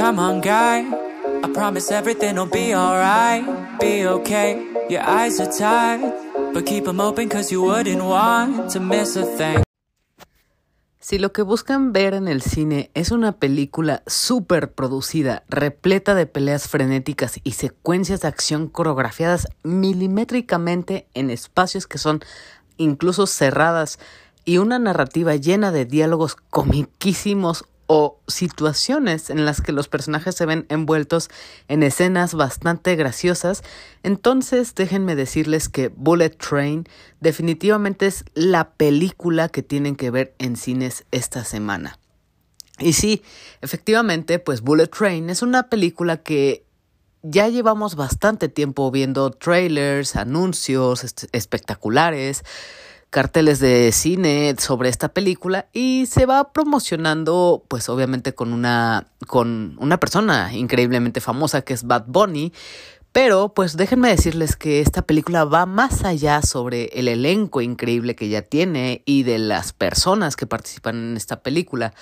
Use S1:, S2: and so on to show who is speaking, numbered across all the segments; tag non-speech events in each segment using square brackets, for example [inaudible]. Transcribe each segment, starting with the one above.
S1: Come on, guy. I promise everything will be alright. Be okay. Your eyes are tired. But keep them open cause you wouldn't want to miss a thing.
S2: Si lo que buscan ver en el cine es una película súper producida, repleta de peleas frenéticas y secuencias de acción coreografiadas milimétricamente en espacios que son incluso cerradas y una narrativa llena de diálogos comiquísimos o situaciones en las que los personajes se ven envueltos en escenas bastante graciosas, entonces déjenme decirles que Bullet Train definitivamente es la película que tienen que ver en cines esta semana. Y sí, efectivamente, pues Bullet Train es una película que ya llevamos bastante tiempo viendo trailers, anuncios espectaculares, carteles de cine sobre esta película y se va promocionando pues obviamente con una con una persona increíblemente famosa que es Bad Bunny pero pues déjenme decirles que esta película va más allá sobre el elenco increíble que ya tiene y de las personas que participan en esta película.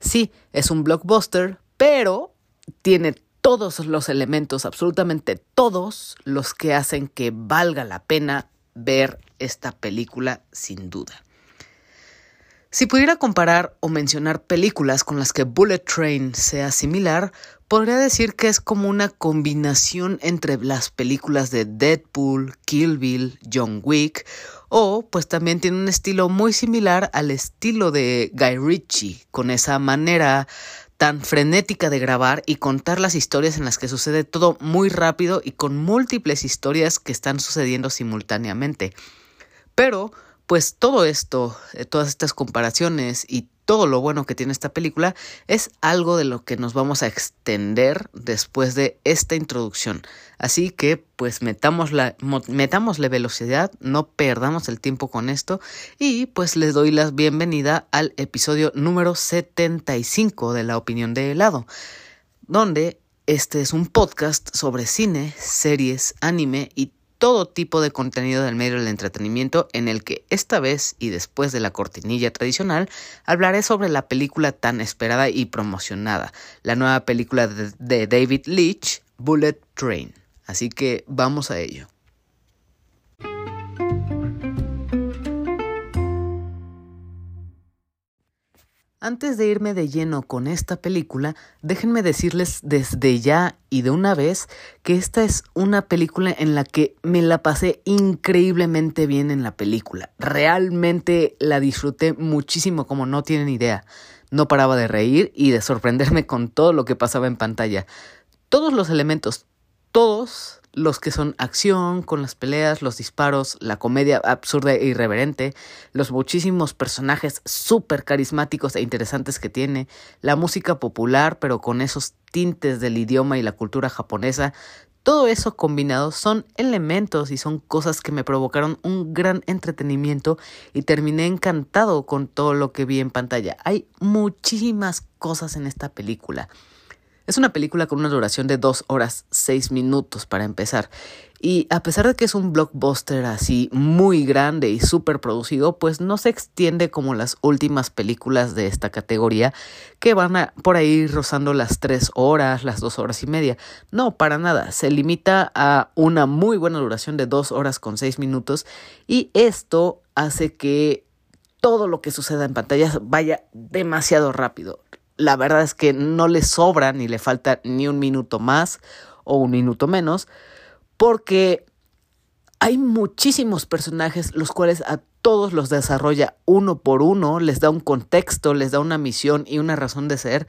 S2: Sí, es un blockbuster, pero tiene todos los elementos, absolutamente todos los que hacen que valga la pena ver esta película sin duda. Si pudiera comparar o mencionar películas con las que Bullet Train sea similar, podría decir que es como una combinación entre las películas de Deadpool, Kill Bill, John Wick, o pues también tiene un estilo muy similar al estilo de Guy Ritchie, con esa manera tan frenética de grabar y contar las historias en las que sucede todo muy rápido y con múltiples historias que están sucediendo simultáneamente. Pero, pues todo esto, eh, todas estas comparaciones y todo lo bueno que tiene esta película es algo de lo que nos vamos a extender después de esta introducción. Así que pues metámosle velocidad, no perdamos el tiempo con esto y pues les doy la bienvenida al episodio número 75 de La opinión de helado, donde este es un podcast sobre cine, series, anime y todo tipo de contenido del medio del entretenimiento en el que esta vez y después de la cortinilla tradicional hablaré sobre la película tan esperada y promocionada, la nueva película de, David Leitch, Bullet Train. Así que vamos a ello. Antes de irme de lleno con esta película, déjenme decirles desde ya y de una vez que esta es una película en la que me la pasé increíblemente bien en la película. Realmente la disfruté muchísimo como no tienen idea. No paraba de reír y de sorprenderme con todo lo que pasaba en pantalla. Todos los elementos, todos los que son acción, con las peleas, los disparos, la comedia absurda e irreverente, los muchísimos personajes súper carismáticos e interesantes que tiene, la música popular pero con esos tintes del idioma y la cultura japonesa, todo eso combinado son elementos y son cosas que me provocaron un gran entretenimiento y terminé encantado con todo lo que vi en pantalla. Hay muchísimas cosas en esta película. Es una película con una duración de 2 horas 6 minutos para empezar. Y a pesar de que es un blockbuster así muy grande y súper producido, pues no se extiende como las últimas películas de esta categoría que van a, por ahí rozando las 3 horas, las 2 horas y media. No, para nada. Se limita a una muy buena duración de 2 horas con 6 minutos y esto hace que todo lo que suceda en pantalla vaya demasiado rápido la verdad es que no le sobra ni le falta ni un minuto más o un minuto menos, porque hay muchísimos personajes los cuales a todos los desarrolla uno por uno, les da un contexto, les da una misión y una razón de ser.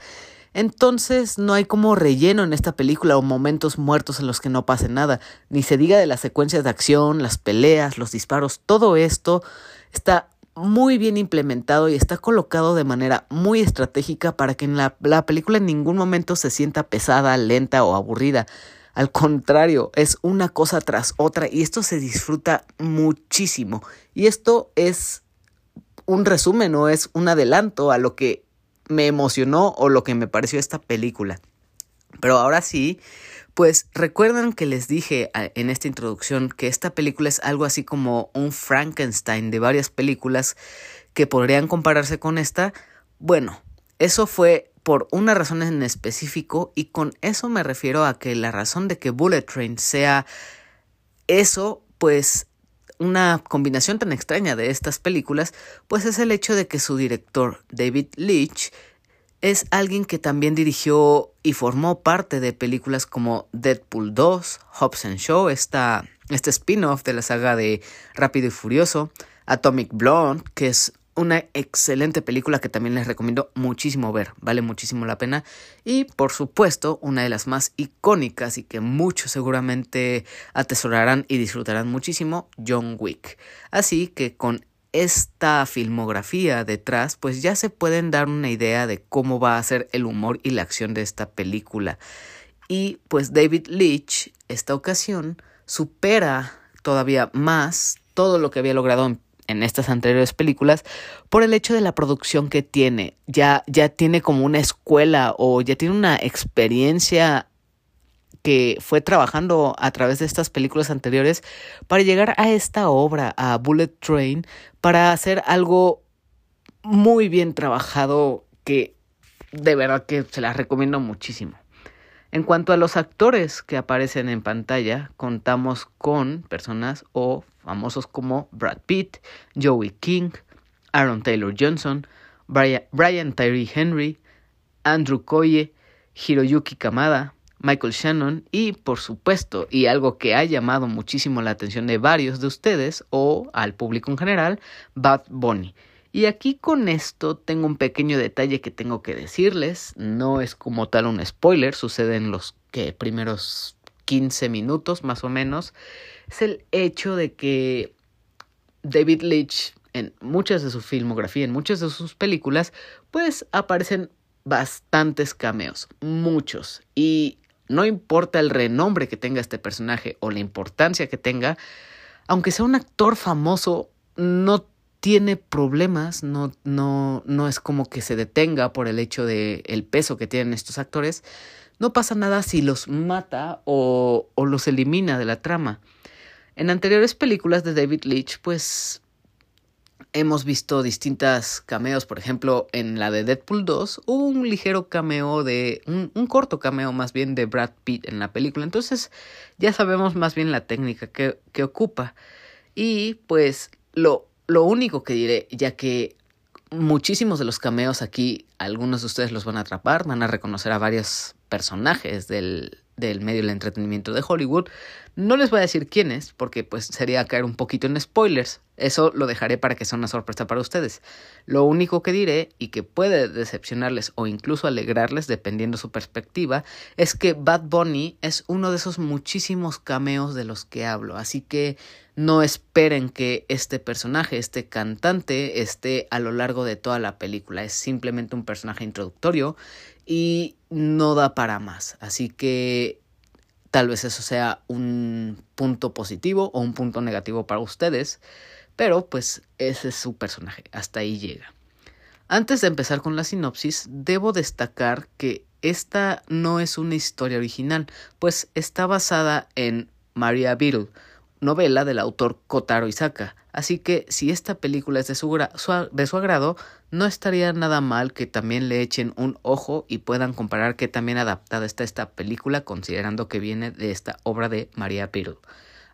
S2: Entonces no hay como relleno en esta película o momentos muertos en los que no pase nada, ni se diga de las secuencias de acción, las peleas, los disparos, todo esto está muy bien implementado y está colocado de manera muy estratégica para que en la, película en ningún momento se sienta pesada, lenta o aburrida. Al contrario, es una cosa tras otra y esto se disfruta muchísimo. Y esto es un resumen o es un adelanto a lo que me emocionó o lo que me pareció esta película. Pero ahora sí, pues recuerdan que les dije ah, en esta introducción que esta película es algo así como un Frankenstein de varias películas que podrían compararse con esta. Bueno, eso fue por una razón en específico y con eso me refiero a que la razón de que Bullet Train sea eso, pues una combinación tan extraña de estas películas, pues es el hecho de que su director, David Leitch, es alguien que también dirigió y formó parte de películas como Deadpool 2, Hobbs and Show, esta, este spin-off de la saga de Rápido y Furioso, Atomic Blonde, que es una excelente película que también les recomiendo muchísimo ver, vale muchísimo la pena. Y por supuesto, una de las más icónicas y que muchos seguramente atesorarán y disfrutarán muchísimo, John Wick. Así que con esta filmografía detrás, pues ya se pueden dar una idea de cómo va a ser el humor y la acción de esta película. Y pues David Leitch, esta ocasión, supera todavía más todo lo que había logrado en, en, estas anteriores películas por el hecho de la producción que tiene. Ya, ya tiene como una escuela o ya tiene una experiencia que fue trabajando a través de estas películas anteriores para llegar a esta obra, a Bullet Train, para hacer algo muy bien trabajado que de verdad que se las recomiendo muchísimo. En cuanto a los actores que aparecen en pantalla, contamos con personas o famosos como Brad Pitt, Joey King, Aaron Taylor Johnson, Brian, Brian Tyree Henry, Andrew Koye, Hiroyuki Kamada, Michael Shannon y por supuesto, y algo que ha llamado muchísimo la atención de varios de ustedes o al público en general, Bad Bunny. Y aquí con esto tengo un pequeño detalle que tengo que decirles, no es como tal un spoiler, sucede en los que primeros 15 minutos más o menos, es el hecho de que David Leitch en muchas de su filmografía, en muchas de sus películas, pues aparecen bastantes cameos, muchos. Y no importa el renombre que tenga este personaje o la importancia que tenga, aunque sea un actor famoso, no tiene problemas, no, no, no es como que se detenga por el hecho de el peso que tienen estos actores. No pasa nada si los mata o, o los elimina de la trama. En anteriores películas de David Leitch, pues hemos visto distintas cameos, por ejemplo, en la de Deadpool 2 hubo un ligero cameo de, un, corto cameo más bien de Brad Pitt en la película, entonces ya sabemos más bien la técnica que, que ocupa. Y pues lo, lo único que diré, ya que muchísimos de los cameos aquí, algunos de ustedes los van a atrapar, van a reconocer a varios personajes del, del medio del entretenimiento de Hollywood. No les voy a decir quiénes, porque pues sería caer un poquito en spoilers. Eso lo dejaré para que sea una sorpresa para ustedes. Lo único que diré, y que puede decepcionarles o incluso alegrarles, dependiendo su perspectiva, es que Bad Bunny es uno de esos muchísimos cameos de los que hablo. Así que no esperen que este personaje, este cantante, esté a lo largo de toda la película. Es simplemente un personaje introductorio y no da para más. Así que tal vez eso sea un punto positivo o un punto negativo para ustedes, pero pues ese es su personaje, hasta ahí llega. Antes de empezar con la sinopsis, debo destacar que esta no es una historia original, pues está basada en Maria Beetle, novela del autor Kotaro Isaka, así que si esta película es de su, agrado, no estaría nada mal que también le echen un ojo y puedan comparar qué también adaptada está esta película considerando que viene de esta obra de María Pirlo.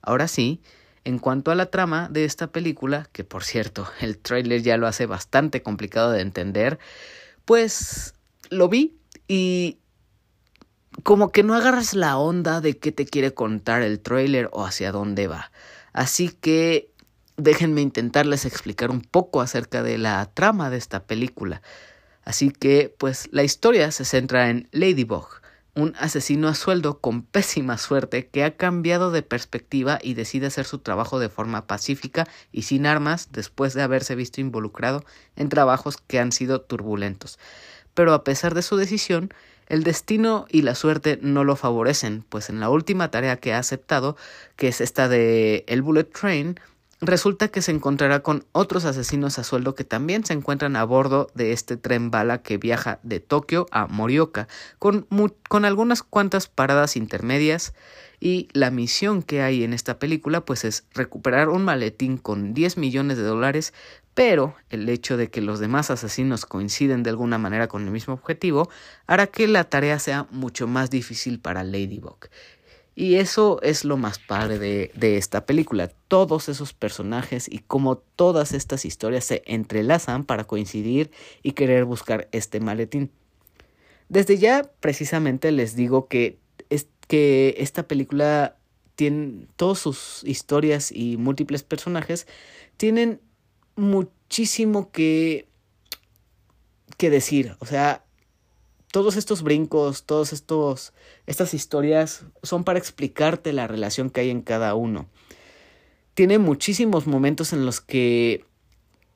S2: Ahora sí, en cuanto a la trama de esta película, que por cierto [laughs] el tráiler ya lo hace bastante complicado de entender, pues lo vi y como que no agarras la onda de qué te quiere contar el tráiler o hacia dónde va. Así que déjenme intentarles explicar un poco acerca de la trama de esta película. Así que, pues, la historia se centra en Ladybug, un asesino a sueldo con pésima suerte que ha cambiado de perspectiva y decide hacer su trabajo de forma pacífica y sin armas después de haberse visto involucrado en trabajos que han sido turbulentos. Pero a pesar de su decisión, el destino y la suerte no lo favorecen, pues en la última tarea que ha aceptado, que es esta de el Bullet Train, resulta que se encontrará con otros asesinos a sueldo que también se encuentran a bordo de este tren bala que viaja de Tokio a Morioka, con, con algunas cuantas paradas intermedias. Y la misión que hay en esta película pues es recuperar un maletín con 10 millones de dólares pero el hecho de que los demás asesinos coinciden de alguna manera con el mismo objetivo hará que la tarea sea mucho más difícil para Ladybug. Y eso es lo más padre de, de, esta película, todos esos personajes y cómo todas estas historias se entrelazan para coincidir y querer buscar este maletín. Desde ya precisamente les digo que, es, que esta película tiene todas sus historias y múltiples personajes tienen muchísimo que, que decir. O sea, todos estos brincos, todos estos estas historias son para explicarte la relación que hay en cada uno. Tiene muchísimos momentos en los que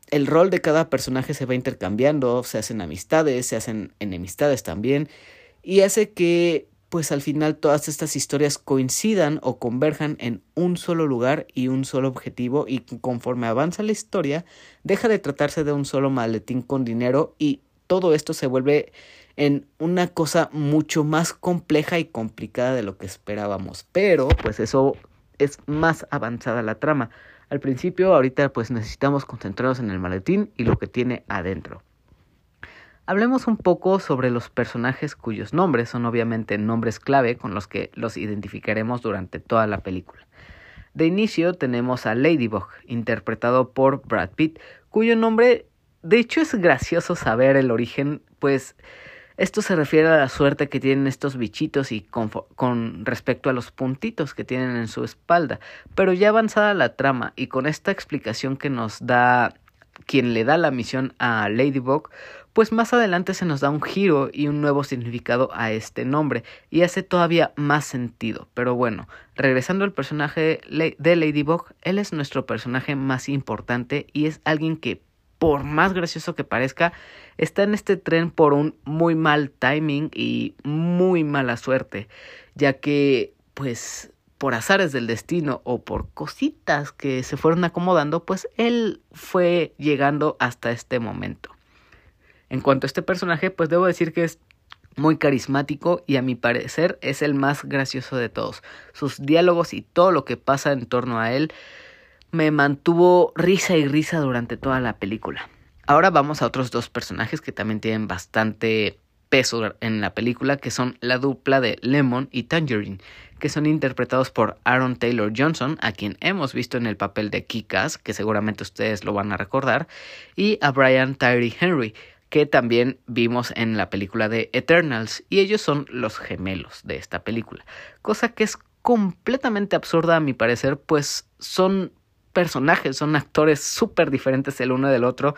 S2: el rol de cada personaje se va intercambiando, se hacen amistades, se hacen enemistades también, y hace que pues al final todas estas historias coincidan o converjan en un solo lugar y un solo objetivo y conforme avanza la historia deja de tratarse de un solo maletín con dinero y todo esto se vuelve en una cosa mucho más compleja y complicada de lo que esperábamos. Pero pues eso es más avanzada la trama. Al principio ahorita pues necesitamos concentrarnos en el maletín y lo que tiene adentro Hablemos un poco sobre los personajes cuyos nombres son obviamente nombres clave con los que los identificaremos durante toda la película. De inicio tenemos a Ladybug, interpretado por Brad Pitt, cuyo nombre de hecho es gracioso saber el origen, pues esto se refiere a la suerte que tienen estos bichitos y con, con, respecto a los puntitos que tienen en su espalda. Pero ya avanzada la trama y con esta explicación que nos da quien le da la misión a Ladybug, pues más adelante se nos da un giro y un nuevo significado a este nombre y hace todavía más sentido. Pero bueno, regresando al personaje de Ladybug, él es nuestro personaje más importante y es alguien que por más gracioso que parezca, está en este tren por un muy mal timing y muy mala suerte, ya que pues por azares del destino o por cositas que se fueron acomodando, pues él fue llegando hasta este momento. En cuanto a este personaje, pues debo decir que es muy carismático y a mi parecer es el más gracioso de todos. Sus diálogos y todo lo que pasa en torno a él me mantuvo risa y risa durante toda la película. Ahora vamos a otros dos personajes que también tienen bastante peso en la película, que son la dupla de Lemon y Tangerine, que son interpretados por Aaron Taylor Johnson, a quien hemos visto en el papel de Kikas, que seguramente ustedes lo van a recordar, y a Brian Tyree Henry, que también vimos en la película de Eternals, y ellos son los gemelos de esta película, cosa que es completamente absurda a mi parecer, pues son personajes, son actores súper diferentes el uno del otro,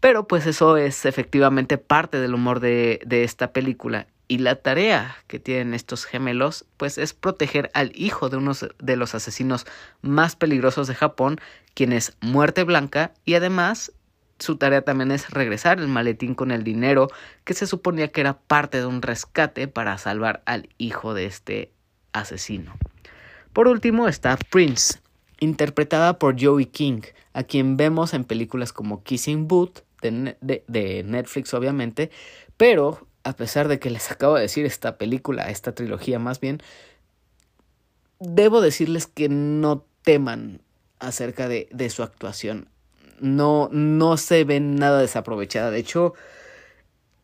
S2: pero pues eso es efectivamente parte del humor de, de esta película. Y la tarea que tienen estos gemelos, pues es proteger al hijo de uno de los asesinos más peligrosos de Japón, quien es Muerte Blanca, y además su tarea también es regresar el maletín con el dinero que se suponía que era parte de un rescate para salvar al hijo de este asesino. Por último está Prince, interpretada por Joey King, a quien vemos en películas como Kissing Booth de, Netflix obviamente, pero a pesar de que les acabo de decir esta película, esta trilogía más bien, debo decirles que no teman acerca de su actuación no, no se ve nada desaprovechada. De hecho,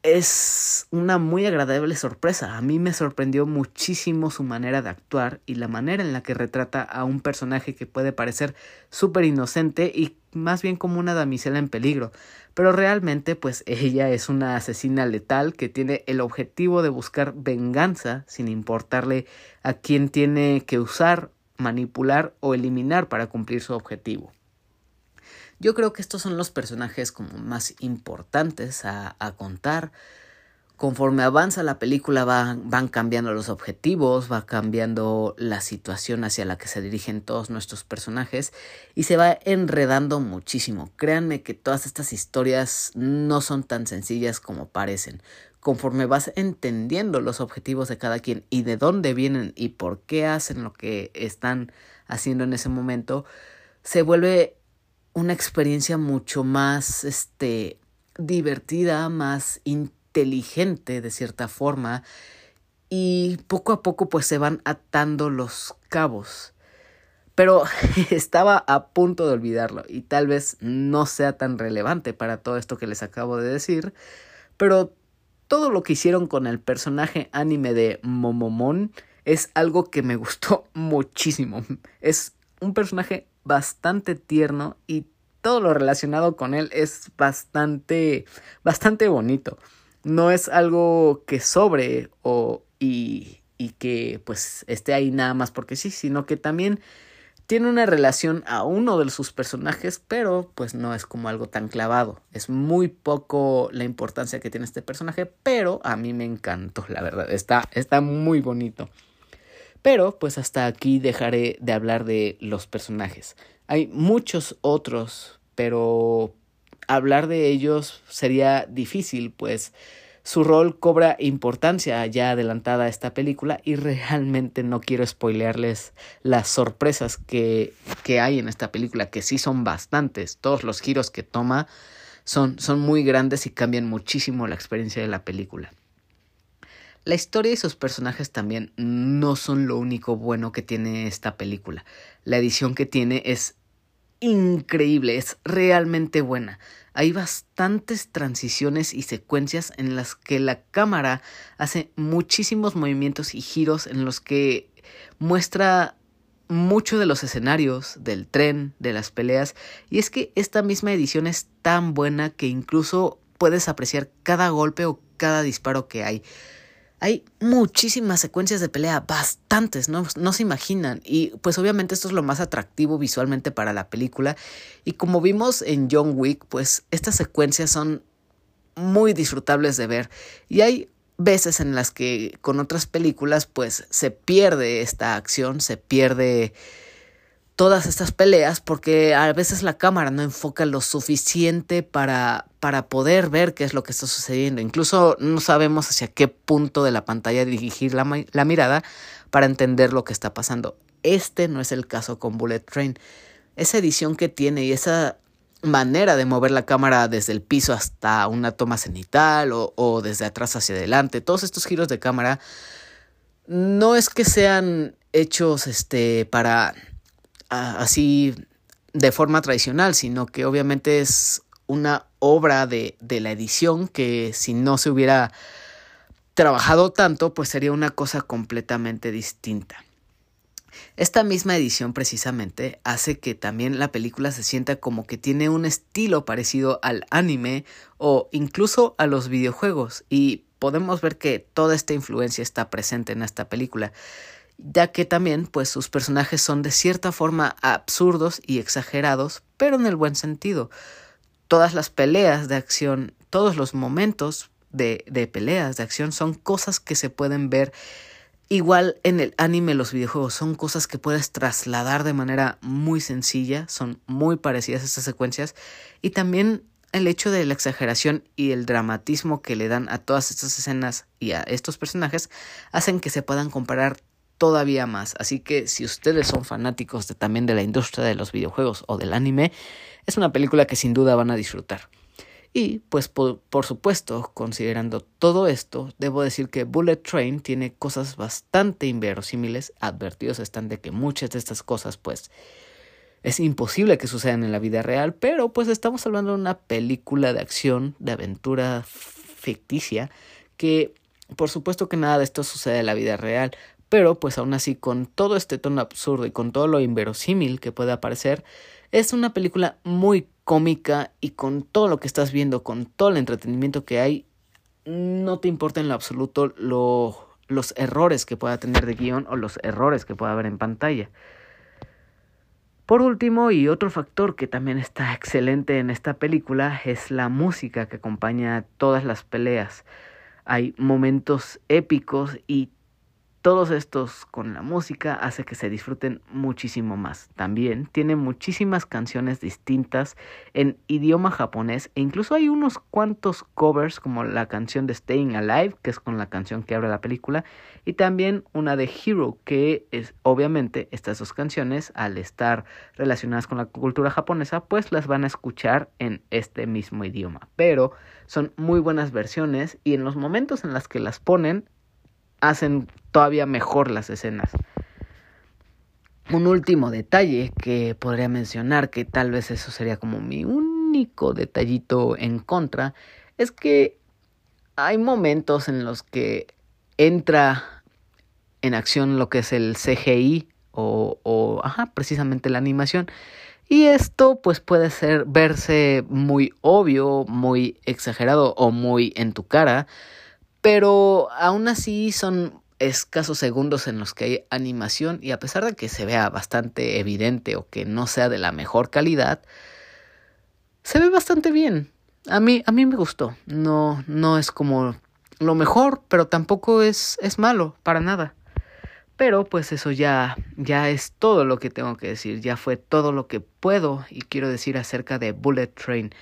S2: es una muy agradable sorpresa. A mí me sorprendió muchísimo su manera de actuar y la manera en la que retrata a un personaje que puede parecer súper inocente y más bien como una damisela en peligro. Pero realmente pues [laughs] ella es una asesina letal que tiene el objetivo de buscar venganza sin importarle a quién tiene que usar, manipular o eliminar para cumplir su objetivo. Yo creo que estos son los personajes como más importantes a, contar. Conforme avanza la película van cambiando los objetivos, va cambiando la situación hacia la que se dirigen todos nuestros personajes y se va enredando muchísimo. Créanme que todas estas historias no son tan sencillas como parecen. Conforme vas entendiendo los objetivos de cada quien y de dónde vienen y por qué hacen lo que están haciendo en ese momento, se vuelve una experiencia mucho más este divertida, más inteligente de cierta forma y poco a poco pues se van atando los cabos. Pero [laughs] estaba a punto de olvidarlo y tal vez no sea tan relevante para todo esto que les acabo de decir, pero todo lo que hicieron con el personaje anime de Momomon es algo que me gustó [laughs] muchísimo. Es un personaje bastante tierno y todo lo relacionado con él es bastante bastante bonito. No es algo que sobre o y, y que pues esté ahí nada más porque sí, sino que también tiene una relación a uno de sus personajes, pero pues no es como algo tan clavado. Es muy poco la importancia que tiene este personaje, pero a mí me encantó, la verdad. Está, está muy bonito. Pero pues hasta aquí dejaré de hablar de los personajes. Hay muchos otros, pero hablar de ellos sería difícil, pues su rol cobra importancia ya adelantada a esta película y realmente no quiero spoilearles las sorpresas que, que hay en esta película, que sí son bastantes. Todos los giros que toma son, son muy grandes y cambian muchísimo la experiencia de la película. La historia y sus personajes también no son lo único bueno que tiene esta película. La edición que tiene es increíble, es realmente buena. Hay bastantes transiciones y secuencias en las que la cámara hace muchísimos movimientos y giros en los que muestra mucho de los escenarios, del tren, de las peleas, y es que esta misma edición es tan buena que incluso puedes apreciar cada golpe o cada disparo que hay. Hay muchísimas secuencias de pelea, bastantes, ¿no? no se imaginan. Y pues obviamente esto es lo más atractivo visualmente para la película. Y como vimos en John Wick, pues estas secuencias son muy disfrutables de ver. Y hay veces en las que con otras películas pues se pierde esta acción, se pierde todas estas peleas porque a veces la cámara no enfoca lo suficiente para, para poder ver qué es lo que está sucediendo. Incluso no sabemos hacia qué punto de la pantalla dirigir la, mirada para entender lo que está pasando. Este no es el caso con Bullet Train. Esa edición que tiene y esa manera de mover la cámara desde el piso hasta una toma cenital o, o desde atrás hacia adelante, todos estos giros de cámara no es que sean hechos este para así de forma tradicional, sino que obviamente es una obra de, de la edición que si no se hubiera trabajado tanto, pues sería una cosa completamente distinta. Esta misma edición precisamente hace que también la película se sienta como que tiene un estilo parecido al anime o incluso a los videojuegos y podemos ver que toda esta influencia está presente en esta película ya que también pues sus personajes son de cierta forma absurdos y exagerados, pero en el buen sentido. Todas las peleas de acción, todos los momentos de, de peleas de acción son cosas que se pueden ver igual en el anime, los videojuegos, son cosas que puedes trasladar de manera muy sencilla, son muy parecidas estas secuencias y también el hecho de la exageración y el dramatismo que le dan a todas estas escenas y a estos personajes hacen que se puedan comparar todavía más. Así que si ustedes son fanáticos de, también de la industria de los videojuegos o del anime, es una película que sin duda van a disfrutar. Y pues por, por, supuesto, considerando todo esto, debo decir que Bullet Train tiene cosas bastante inverosímiles, advertidos están de que muchas de estas cosas pues es imposible que sucedan en la vida real, pero pues estamos hablando de una película de acción, de aventura ficticia, que por supuesto que nada de esto sucede en la vida real, pero pues aún así con todo este tono absurdo y con todo lo inverosímil que puede aparecer, es una película muy cómica y con todo lo que estás viendo, con todo el entretenimiento que hay, no te importa en lo absoluto lo, los errores que pueda tener de guion o los errores que pueda haber en pantalla. Por último, y otro factor que también está excelente en esta película es la música que acompaña todas las peleas. Hay momentos épicos y todos estos con la música hace que se disfruten muchísimo más. También tiene muchísimas canciones distintas en idioma japonés e incluso hay unos cuantos covers como la canción de Staying Alive, que es con la canción que abre la película, y también una de Hero, que es obviamente estas dos canciones al estar relacionadas con la cultura japonesa, pues las van a escuchar en este mismo idioma. Pero son muy buenas versiones y en los momentos en los que las ponen hacen todavía mejor las escenas. Un último detalle que podría mencionar, que tal vez eso sería como mi único detallito en contra, es que hay momentos en los que entra en acción lo que es el CGI o, o ajá, precisamente la animación. Y esto pues puede ser verse muy obvio, muy exagerado o muy en tu cara, pero aún así son escasos segundos en los que hay animación y a pesar de que se vea bastante evidente o que no sea de la mejor calidad, se ve bastante bien. A mí, a mí me gustó. No, no es como lo mejor, pero tampoco es, es malo, para nada. Pero pues eso ya, ya es todo lo que tengo que decir, ya fue todo lo que puedo y quiero decir acerca de Bullet Train.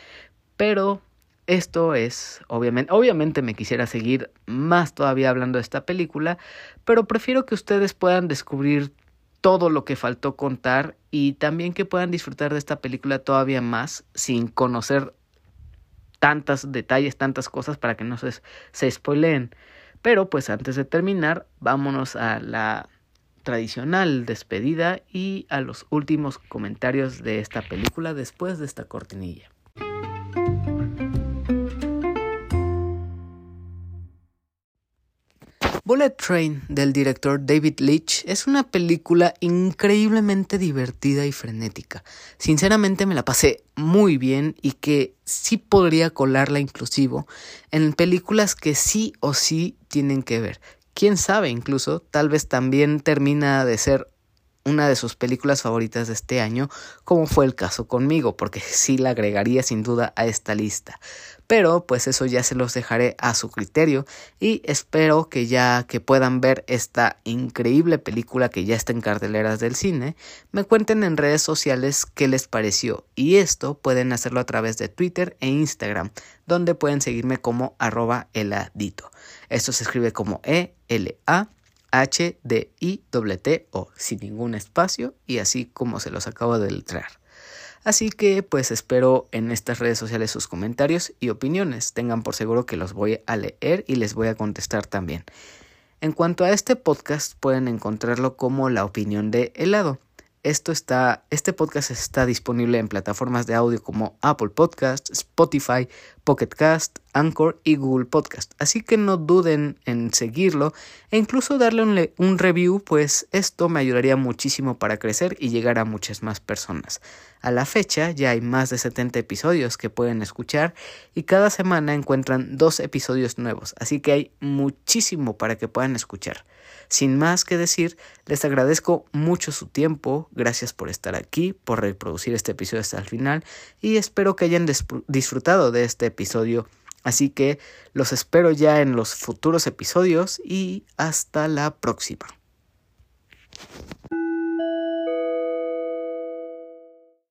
S2: Pero esto es, obviamente, obviamente me quisiera seguir más todavía hablando de esta película, pero prefiero que ustedes puedan descubrir todo lo que faltó contar y también que puedan disfrutar de esta película todavía más sin conocer tantos detalles, tantas cosas para que no se, se spoileen. Pero pues antes de terminar, vámonos a la tradicional despedida y a los últimos comentarios de esta película después de esta cortinilla. Bullet Train del director David Leitch es una película increíblemente divertida y frenética. Sinceramente me la pasé muy bien y que sí podría colarla inclusivo en películas que sí o sí tienen que ver. Quién sabe, incluso tal vez también termina de ser una de sus películas favoritas de este año, como fue el caso conmigo, porque sí la agregaría sin duda a esta lista pero pues eso ya se los dejaré a su criterio y espero que ya que puedan ver esta increíble película que ya está en carteleras del cine, me cuenten en redes sociales qué les pareció y esto pueden hacerlo a través de Twitter e Instagram, donde pueden seguirme como arroba eladito. Esto se escribe como E H D I T O sin ningún espacio y así como se los acabo de letrar. Así que pues espero en estas redes sociales sus comentarios y opiniones. Tengan por seguro que los voy a leer y les voy a contestar también. En cuanto a este podcast pueden encontrarlo como la opinión de helado. Esto está, este podcast está disponible en plataformas de audio como Apple Podcast, Spotify, Pocket Cast, Anchor y Google Podcast. Así que no duden en seguirlo e incluso darle un, un review, pues esto me ayudaría muchísimo para crecer y llegar a muchas más personas. A la fecha ya hay más de 70 episodios que pueden escuchar y cada semana encuentran dos episodios nuevos, así que hay muchísimo para que puedan escuchar. Sin más que decir, les agradezco mucho su tiempo, gracias por estar aquí, por reproducir este episodio hasta el final y espero que hayan disfrutado de este episodio. Así que los espero ya en los futuros episodios y hasta la próxima.